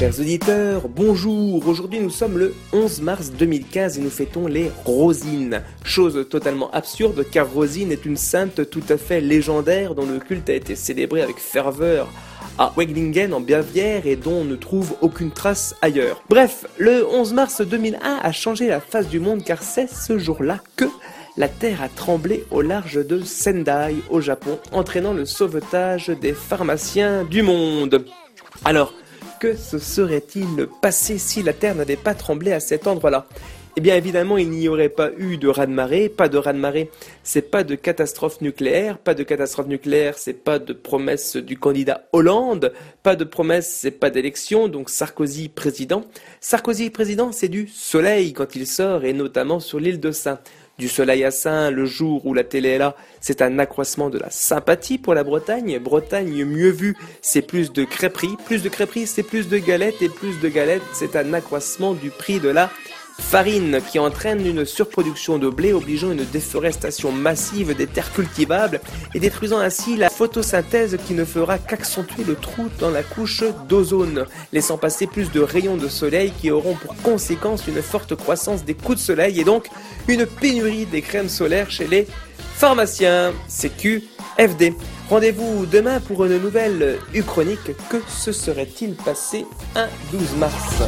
Chers auditeurs, bonjour. Aujourd'hui nous sommes le 11 mars 2015 et nous fêtons les Rosines. Chose totalement absurde car Rosine est une sainte tout à fait légendaire dont le culte a été célébré avec ferveur à Weglingen en Bavière et dont on ne trouve aucune trace ailleurs. Bref, le 11 mars 2001 a changé la face du monde car c'est ce jour-là que la Terre a tremblé au large de Sendai, au Japon, entraînant le sauvetage des pharmaciens du monde. Alors, que se serait-il passé si la Terre n'avait pas tremblé à cet endroit-là? Eh bien évidemment, il n'y aurait pas eu de raz-de-marée, pas de raz-de-marée, c'est pas de catastrophe nucléaire, pas de catastrophe nucléaire, c'est pas de promesse du candidat Hollande, pas de promesse, c'est pas d'élection, donc Sarkozy président. Sarkozy président, c'est du soleil quand il sort et notamment sur l'île de Saint du soleil à Saint le jour où la télé est là, c'est un accroissement de la sympathie pour la Bretagne. Bretagne mieux vue, c'est plus de crêperies. Plus de crêperies, c'est plus de galettes. Et plus de galettes, c'est un accroissement du prix de la farine qui entraîne une surproduction de blé obligeant une déforestation massive des terres cultivables et détruisant ainsi la photosynthèse qui ne fera qu'accentuer le trou dans la couche d'ozone, laissant passer plus de rayons de soleil qui auront pour conséquence une forte croissance des coups de soleil et donc une pénurie des crèmes solaires chez les pharmaciens. CQFD. Rendez-vous demain pour une nouvelle Uchronique. Que se serait-il passé un 12 mars?